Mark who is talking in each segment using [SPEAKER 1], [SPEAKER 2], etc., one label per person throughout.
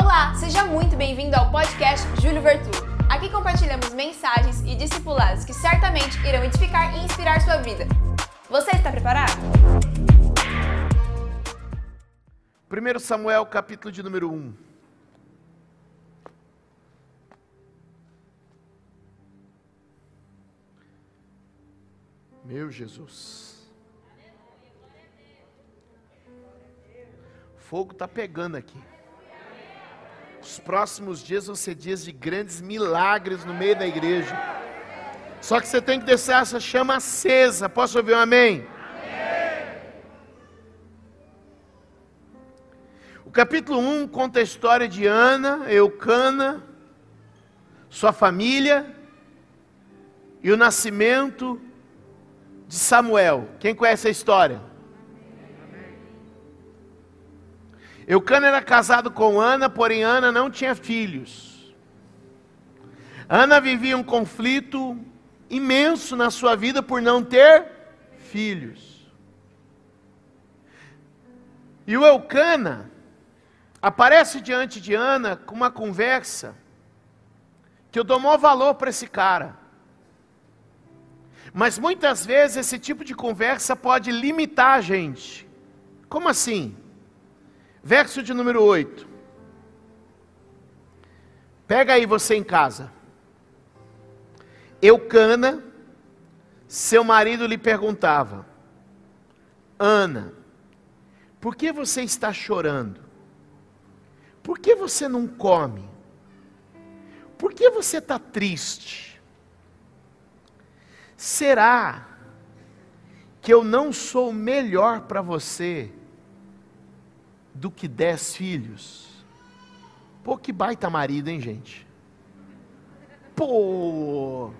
[SPEAKER 1] Olá, seja muito bem-vindo ao podcast Júlio Vertu. Aqui compartilhamos mensagens e discipulados que certamente irão edificar e inspirar sua vida. Você está preparado?
[SPEAKER 2] 1 Samuel, capítulo de número 1. Meu Jesus. Fogo está pegando aqui. Os próximos dias vão ser dias de grandes milagres no meio da igreja. Só que você tem que descer essa chama acesa. Posso ouvir um amém? O capítulo 1 conta a história de Ana, Eucana, sua família e o nascimento de Samuel. Quem conhece a história? Eucana era casado com Ana, porém Ana não tinha filhos. Ana vivia um conflito imenso na sua vida por não ter filhos. E o Eucana aparece diante de Ana com uma conversa que eu dou maior valor para esse cara. Mas muitas vezes esse tipo de conversa pode limitar a gente. Como assim? Verso de número 8. Pega aí você em casa. Eucana, seu marido lhe perguntava: Ana, por que você está chorando? Por que você não come? Por que você está triste? Será que eu não sou melhor para você do que dez filhos. Pô, que baita marido, hein, gente? Pô,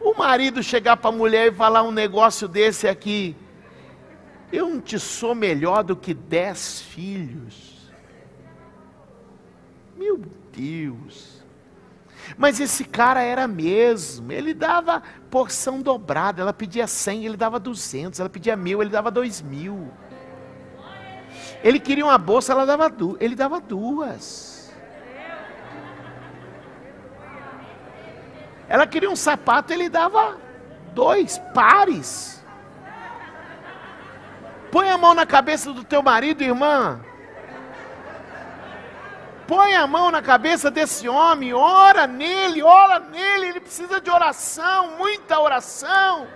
[SPEAKER 2] o marido chegar para a mulher e falar um negócio desse aqui, eu não te sou melhor do que dez filhos. Meu Deus. Mas esse cara era mesmo, ele dava porção dobrada, ela pedia cem, ele dava duzentos, ela pedia mil, ele dava dois mil. Ele queria uma bolsa, ela dava du ele dava duas. Ela queria um sapato, ele dava dois pares. Põe a mão na cabeça do teu marido, irmã. Põe a mão na cabeça desse homem, ora nele, ora nele, ele precisa de oração, muita oração.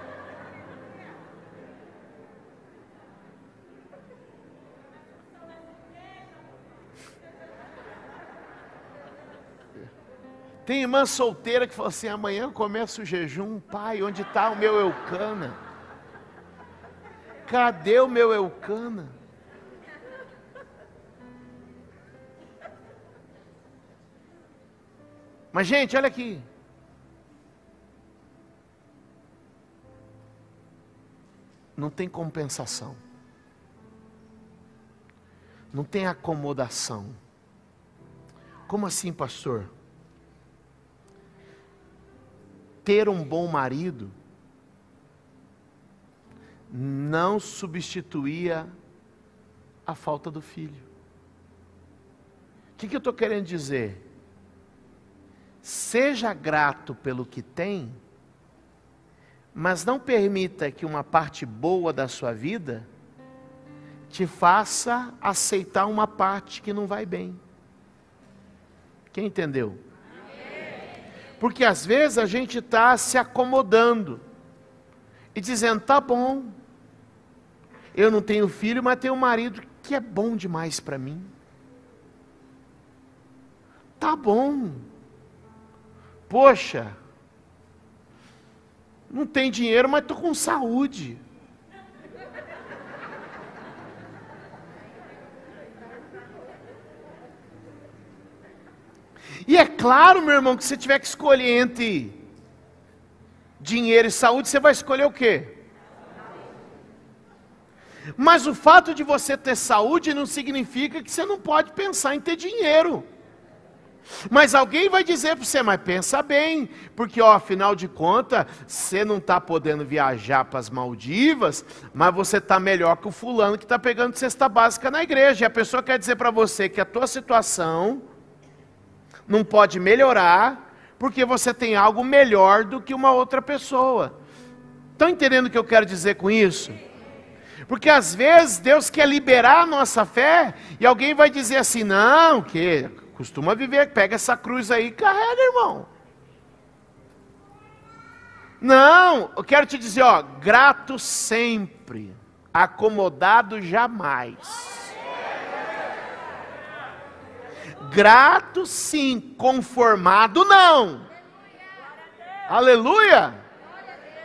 [SPEAKER 2] Tem irmã solteira que fala assim: amanhã eu começo o jejum, pai, onde está o meu Eucana? Cadê o meu Eucana? Mas, gente, olha aqui. Não tem compensação. Não tem acomodação. Como assim, pastor? Ter um bom marido não substituía a falta do filho. O que, que eu estou querendo dizer? Seja grato pelo que tem, mas não permita que uma parte boa da sua vida te faça aceitar uma parte que não vai bem. Quem entendeu? Porque às vezes a gente está se acomodando e dizendo: tá bom, eu não tenho filho, mas tenho um marido que é bom demais para mim. Tá bom. Poxa, não tem dinheiro, mas estou com saúde. E é claro, meu irmão, que se tiver que escolher entre dinheiro e saúde, você vai escolher o quê? Mas o fato de você ter saúde não significa que você não pode pensar em ter dinheiro. Mas alguém vai dizer para você, mas pensa bem, porque ó, afinal de contas, você não está podendo viajar para as Maldivas, mas você está melhor que o fulano que está pegando cesta básica na igreja. E a pessoa quer dizer para você que a tua situação não pode melhorar, porque você tem algo melhor do que uma outra pessoa. Estão entendendo o que eu quero dizer com isso? Porque às vezes Deus quer liberar a nossa fé e alguém vai dizer assim: não, que costuma viver, pega essa cruz aí e carrega, irmão. Não, eu quero te dizer, ó, grato sempre, acomodado jamais. Grato sim, conformado não. Aleluia.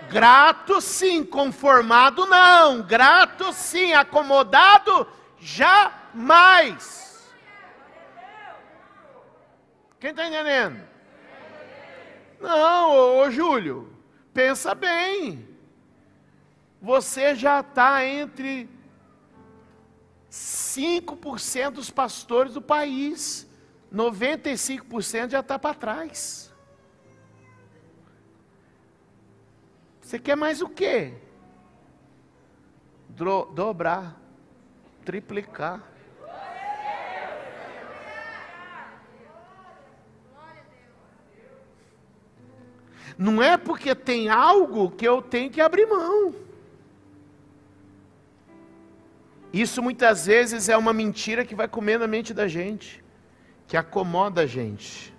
[SPEAKER 2] Grato sim, conformado não. Grato sim, acomodado jamais. Quem está entendendo? Não, ô, ô Júlio, pensa bem. Você já está entre 5% dos pastores do país. 95% já está para trás. Você quer mais o quê? Dobrar, triplicar. Não é porque tem algo que eu tenho que abrir mão. Isso muitas vezes é uma mentira que vai comer na mente da gente que acomoda a gente.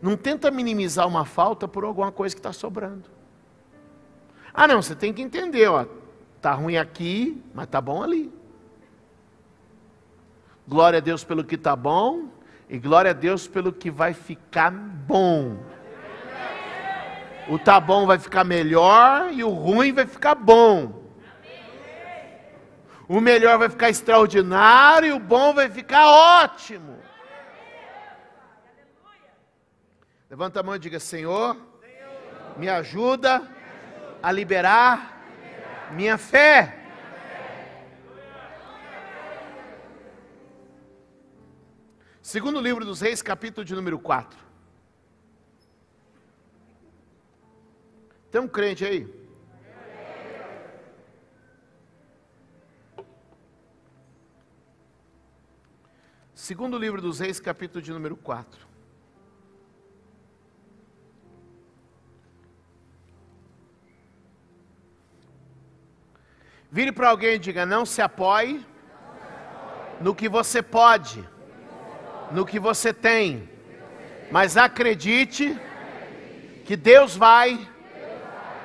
[SPEAKER 2] Não tenta minimizar uma falta por alguma coisa que está sobrando. Ah, não, você tem que entender, ó, tá ruim aqui, mas tá bom ali. Glória a Deus pelo que tá bom e glória a Deus pelo que vai ficar bom. O tá bom vai ficar melhor e o ruim vai ficar bom. O melhor vai ficar extraordinário e o bom vai ficar ótimo. Levanta a mão e diga: Senhor, me ajuda a liberar minha fé. Segundo livro dos Reis, capítulo de número 4. Tem um crente aí? Segundo livro dos Reis, capítulo de número 4. Vire para alguém e diga: não se apoie no que você pode, no que você tem, mas acredite que Deus vai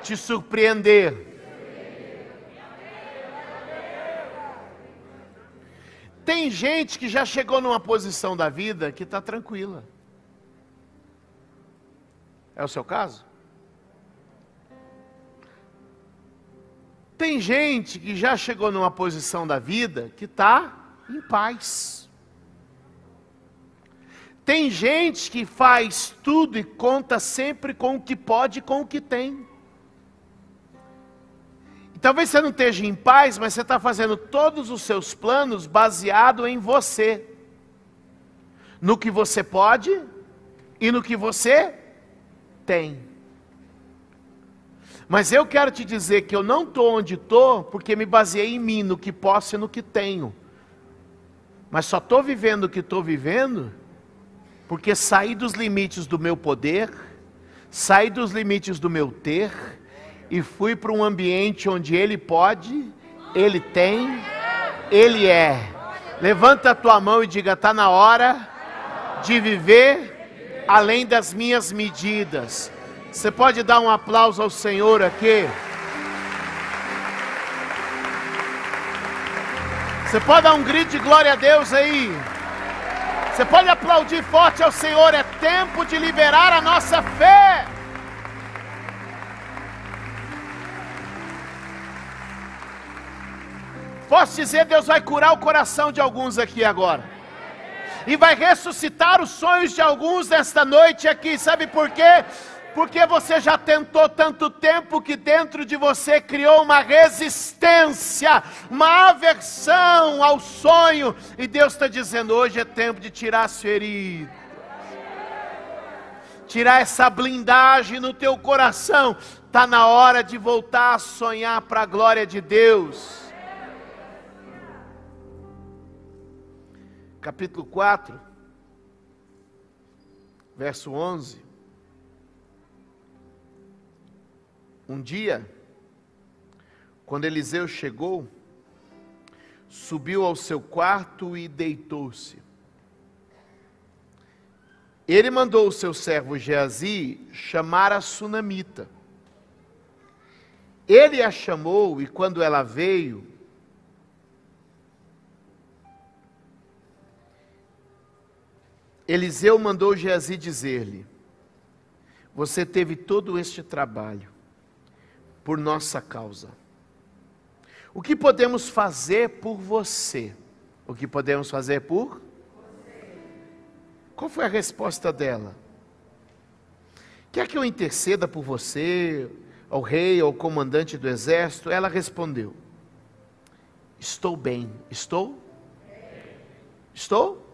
[SPEAKER 2] te surpreender. Tem gente que já chegou numa posição da vida que está tranquila. É o seu caso? Tem gente que já chegou numa posição da vida que está em paz. Tem gente que faz tudo e conta sempre com o que pode e com o que tem. Talvez você não esteja em paz, mas você está fazendo todos os seus planos baseado em você, no que você pode e no que você tem. Mas eu quero te dizer que eu não estou onde estou porque me baseei em mim, no que posso e no que tenho. Mas só estou vivendo o que estou vivendo porque saí dos limites do meu poder, saí dos limites do meu ter e fui para um ambiente onde Ele pode, Ele tem, Ele é. Levanta a tua mão e diga: está na hora de viver além das minhas medidas. Você pode dar um aplauso ao Senhor aqui? Você pode dar um grito de glória a Deus aí? Você pode aplaudir forte ao Senhor. É tempo de liberar a nossa fé. Posso dizer, Deus vai curar o coração de alguns aqui agora. E vai ressuscitar os sonhos de alguns nesta noite aqui. Sabe por quê? Porque você já tentou tanto tempo que dentro de você criou uma resistência, uma aversão ao sonho. E Deus está dizendo: hoje é tempo de tirar as feridas, tirar essa blindagem no teu coração. Está na hora de voltar a sonhar para a glória de Deus. Capítulo 4, verso 11. Um dia, quando Eliseu chegou, subiu ao seu quarto e deitou-se. Ele mandou o seu servo Geazi chamar a sunamita. Ele a chamou e quando ela veio, Eliseu mandou Geazi dizer-lhe: Você teve todo este trabalho por nossa causa. O que podemos fazer por você? O que podemos fazer por? Qual foi a resposta dela? Quer que eu interceda por você, ao rei, ao comandante do exército? Ela respondeu: Estou bem. Estou? Estou?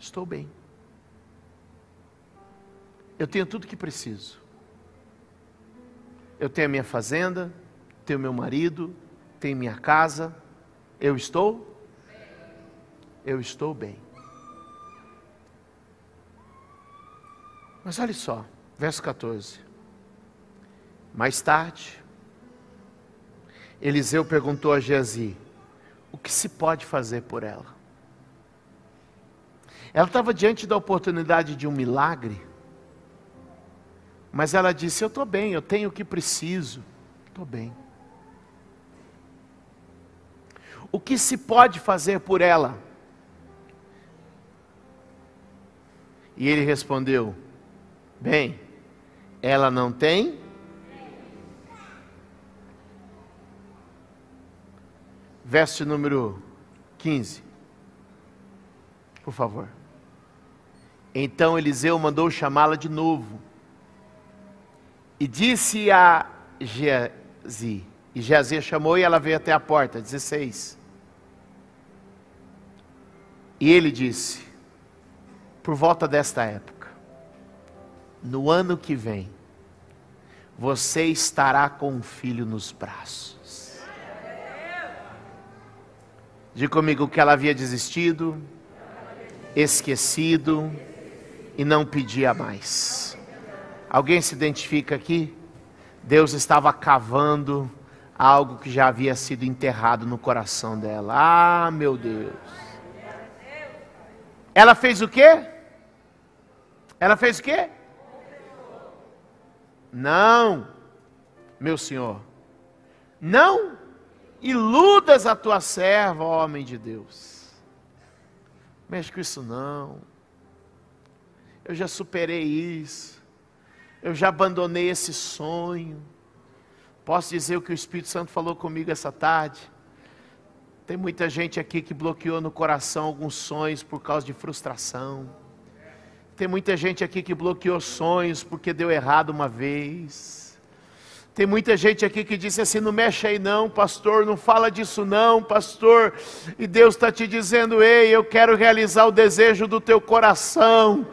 [SPEAKER 2] Estou bem. Eu tenho tudo que preciso. Eu tenho a minha fazenda, tenho meu marido, tenho minha casa. Eu estou? Eu estou bem. Mas olhe só, verso 14. Mais tarde, Eliseu perguntou a Geazi: o que se pode fazer por ela? Ela estava diante da oportunidade de um milagre, mas ela disse: Eu estou bem, eu tenho o que preciso, estou bem. O que se pode fazer por ela? E ele respondeu: Bem, ela não tem. Verso número 15. Por favor. Então Eliseu mandou chamá-la de novo. E disse a Geazi. E Geazi chamou e ela veio até a porta. 16. E ele disse: Por volta desta época, no ano que vem, você estará com um filho nos braços. Diga comigo que ela havia desistido, esquecido e não pedia mais. Alguém se identifica aqui? Deus estava cavando algo que já havia sido enterrado no coração dela. Ah, meu Deus. Ela fez o quê? Ela fez o quê? Não, meu senhor. Não iludas a tua serva, homem de Deus. Mexe com isso não. Eu já superei isso. Eu já abandonei esse sonho. Posso dizer o que o Espírito Santo falou comigo essa tarde? Tem muita gente aqui que bloqueou no coração alguns sonhos por causa de frustração. Tem muita gente aqui que bloqueou sonhos porque deu errado uma vez. Tem muita gente aqui que disse assim: não mexe aí não, pastor, não fala disso não, pastor. E Deus está te dizendo: ei, eu quero realizar o desejo do teu coração.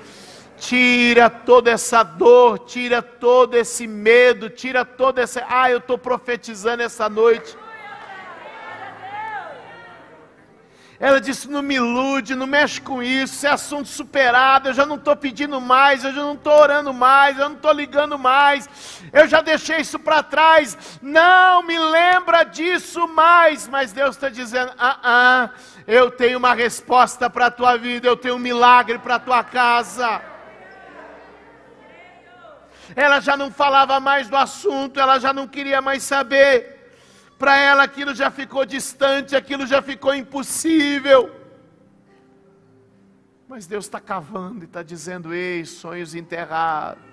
[SPEAKER 2] Tira toda essa dor, tira todo esse medo, tira toda essa. Ah, eu estou profetizando essa noite Ela disse: não me ilude, não mexe com isso, isso é assunto superado. Eu já não estou pedindo mais, eu já não estou orando mais, eu não estou ligando mais, eu já deixei isso para trás. Não me lembra disso mais. Mas Deus está dizendo: ah, ah, eu tenho uma resposta para a tua vida, eu tenho um milagre para a tua casa. Ela já não falava mais do assunto, ela já não queria mais saber. Para ela aquilo já ficou distante, aquilo já ficou impossível. Mas Deus está cavando e está dizendo: ei, sonhos enterrados,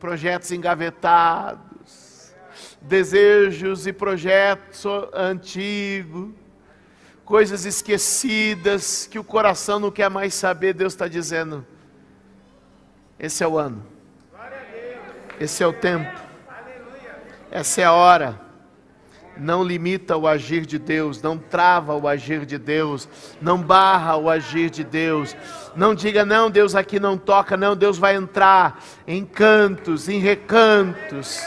[SPEAKER 2] projetos engavetados, desejos e projetos antigos, coisas esquecidas que o coração não quer mais saber. Deus está dizendo: esse é o ano, esse é o tempo, essa é a hora não limita o agir de Deus, não trava o agir de Deus, não barra o agir de Deus. Não diga, não, Deus aqui não toca, não, Deus vai entrar em cantos, em recantos.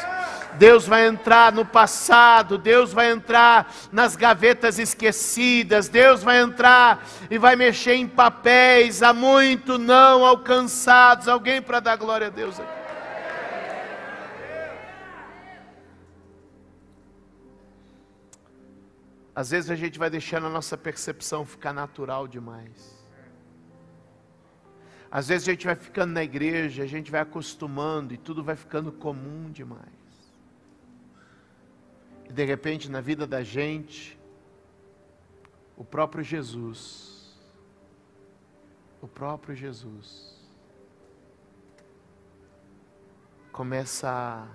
[SPEAKER 2] Deus vai entrar no passado, Deus vai entrar nas gavetas esquecidas, Deus vai entrar e vai mexer em papéis há muito não alcançados. Alguém para dar glória a Deus aqui. Às vezes a gente vai deixando a nossa percepção ficar natural demais. Às vezes a gente vai ficando na igreja, a gente vai acostumando e tudo vai ficando comum demais. E de repente na vida da gente, o próprio Jesus, o próprio Jesus, começa a,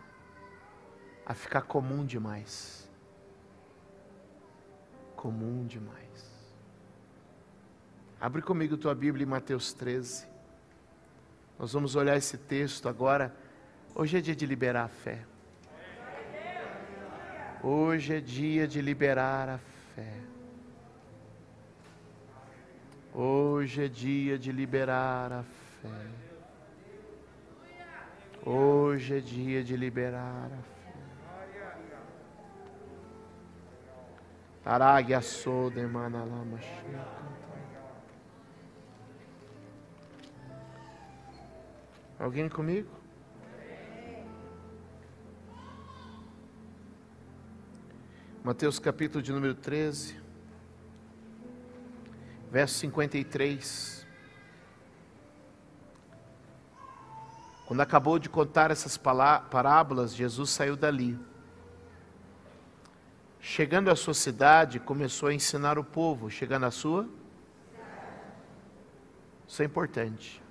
[SPEAKER 2] a ficar comum demais comum demais. Abre comigo tua Bíblia em Mateus 13. Nós vamos olhar esse texto agora. Hoje é dia de liberar a fé. Hoje é dia de liberar a fé. Hoje é dia de liberar a fé. Hoje é dia de liberar a fé. Aragia sode manalama Alguém comigo? Mateus capítulo de número 13, verso 53. Quando acabou de contar essas parábolas, Jesus saiu dali Chegando à sua cidade, começou a ensinar o povo. Chegando à sua? Isso é importante.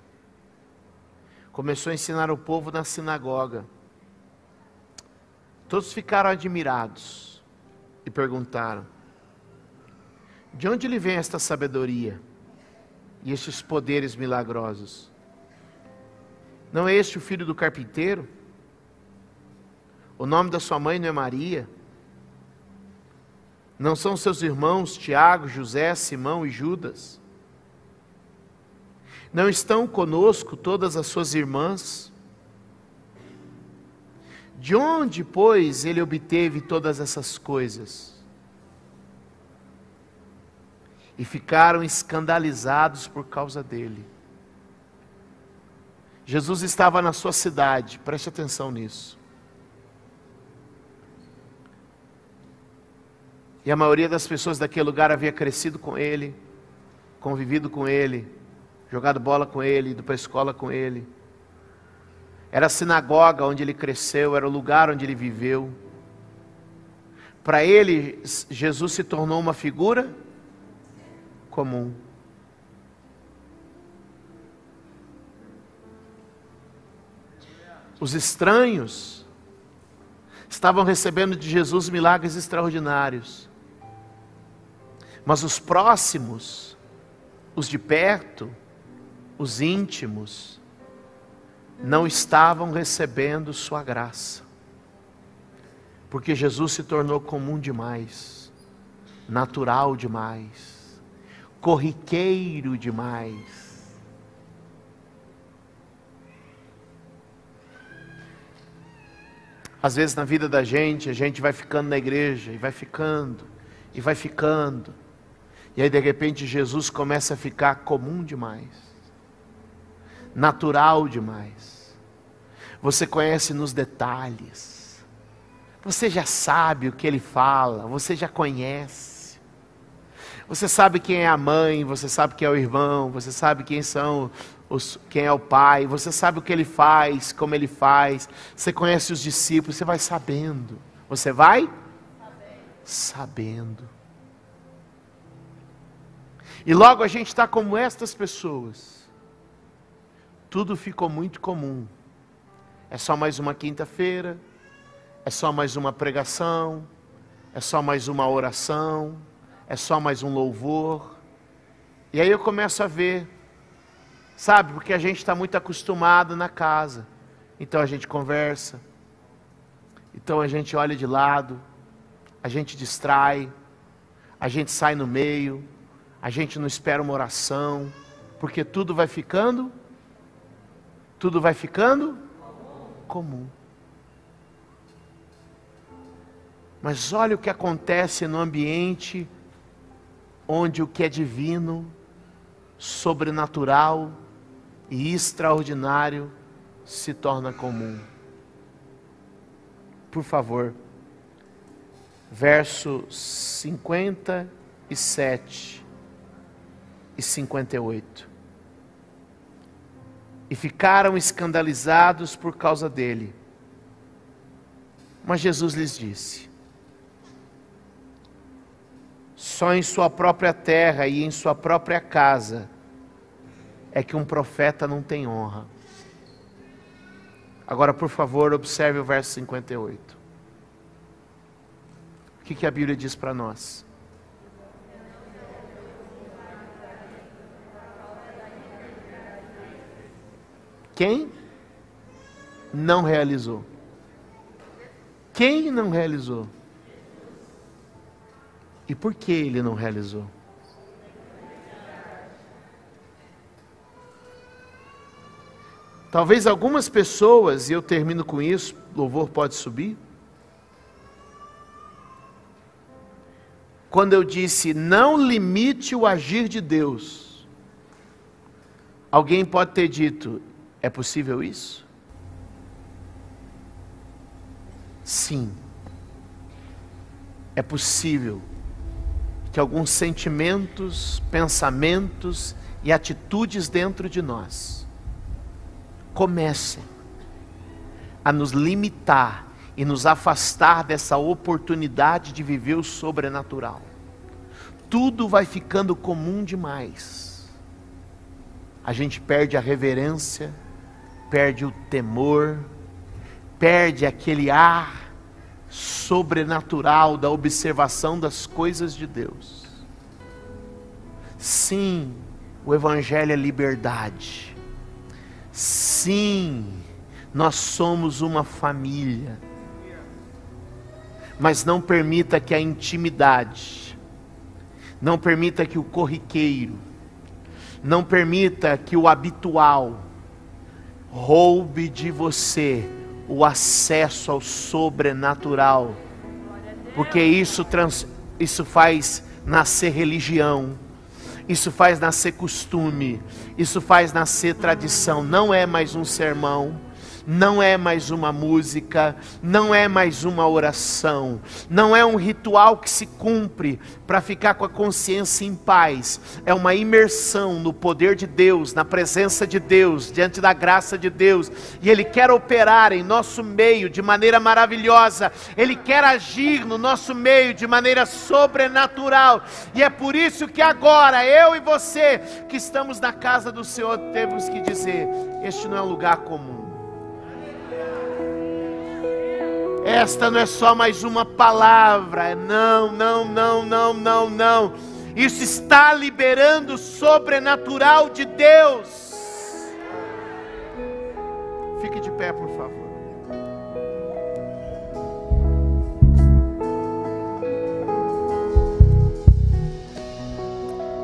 [SPEAKER 2] Começou a ensinar o povo na sinagoga. Todos ficaram admirados e perguntaram: De onde lhe vem esta sabedoria e estes poderes milagrosos? Não é este o filho do carpinteiro? O nome da sua mãe não é Maria? Não são seus irmãos Tiago, José, Simão e Judas? Não estão conosco todas as suas irmãs? De onde, pois, ele obteve todas essas coisas? E ficaram escandalizados por causa dele. Jesus estava na sua cidade, preste atenção nisso. E a maioria das pessoas daquele lugar havia crescido com ele, convivido com ele, jogado bola com ele, ido para a escola com ele. Era a sinagoga onde ele cresceu, era o lugar onde ele viveu. Para ele, Jesus se tornou uma figura comum. Os estranhos estavam recebendo de Jesus milagres extraordinários. Mas os próximos, os de perto, os íntimos, não estavam recebendo Sua graça, porque Jesus se tornou comum demais, natural demais, corriqueiro demais. Às vezes na vida da gente, a gente vai ficando na igreja e vai ficando, e vai ficando, e aí de repente Jesus começa a ficar comum demais, natural demais. Você conhece nos detalhes. Você já sabe o que ele fala, você já conhece. Você sabe quem é a mãe, você sabe quem é o irmão, você sabe quem são os, quem é o pai, você sabe o que ele faz, como ele faz. Você conhece os discípulos, você vai sabendo. Você vai sabendo. E logo a gente está como estas pessoas. Tudo ficou muito comum. É só mais uma quinta-feira, é só mais uma pregação, é só mais uma oração, é só mais um louvor. E aí eu começo a ver, sabe, porque a gente está muito acostumado na casa. Então a gente conversa, então a gente olha de lado, a gente distrai, a gente sai no meio, a gente não espera uma oração, porque tudo vai ficando, tudo vai ficando comum. Mas olha o que acontece no ambiente onde o que é divino, sobrenatural e extraordinário se torna comum. Por favor, verso 57 e 58. E ficaram escandalizados por causa dele. Mas Jesus lhes disse: Só em sua própria terra e em sua própria casa é que um profeta não tem honra. Agora, por favor, observe o verso 58. O que, que a Bíblia diz para nós? Quem não realizou? Quem não realizou? E por que ele não realizou? Talvez algumas pessoas, e eu termino com isso, louvor pode subir. Quando eu disse não limite o agir de Deus, alguém pode ter dito: é possível isso? Sim, é possível que alguns sentimentos, pensamentos e atitudes dentro de nós comecem a nos limitar e nos afastar dessa oportunidade de viver o sobrenatural. Tudo vai ficando comum demais. A gente perde a reverência, perde o temor, perde aquele ar sobrenatural da observação das coisas de Deus. Sim, o Evangelho é liberdade. Sim, nós somos uma família. Mas não permita que a intimidade, não permita que o corriqueiro, não permita que o habitual roube de você o acesso ao sobrenatural, porque isso, trans, isso faz nascer religião, isso faz nascer costume, isso faz nascer tradição. Não é mais um sermão, não é mais uma música, não é mais uma oração, não é um ritual que se cumpre para ficar com a consciência em paz, é uma imersão no poder de Deus, na presença de Deus, diante da graça de Deus, e Ele quer operar em nosso meio de maneira maravilhosa, Ele quer agir no nosso meio de maneira sobrenatural, e é por isso que agora eu e você que estamos na casa do Senhor temos que dizer: este não é um lugar comum. Esta não é só mais uma palavra. Não, não, não, não, não, não. Isso está liberando o sobrenatural de Deus. Fique de pé, por favor.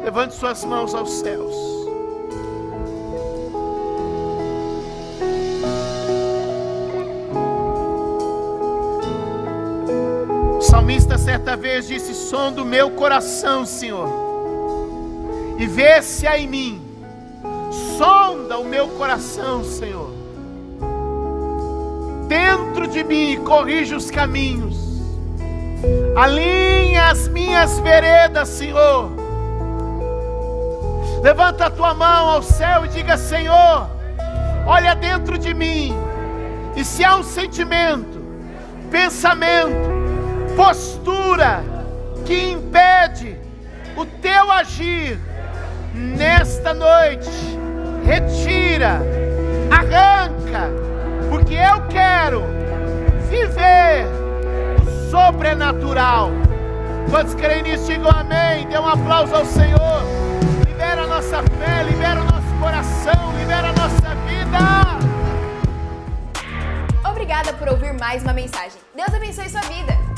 [SPEAKER 2] Levante suas mãos aos céus. Salmista certa vez disse: Som do meu coração, Senhor, e vê se há em mim, sonda o meu coração, Senhor, dentro de mim corrige os caminhos, alinha as minhas veredas, Senhor. Levanta a tua mão ao céu e diga: Senhor, olha dentro de mim, e se há um sentimento, pensamento, postura que impede o teu agir nesta noite, retira, arranca, porque eu quero viver o sobrenatural. Quantos creem nisso, digam amém. Dê um aplauso ao Senhor. Libera a nossa fé, libera o nosso coração, libera a nossa vida.
[SPEAKER 1] Obrigada por ouvir mais uma mensagem. Deus abençoe sua vida.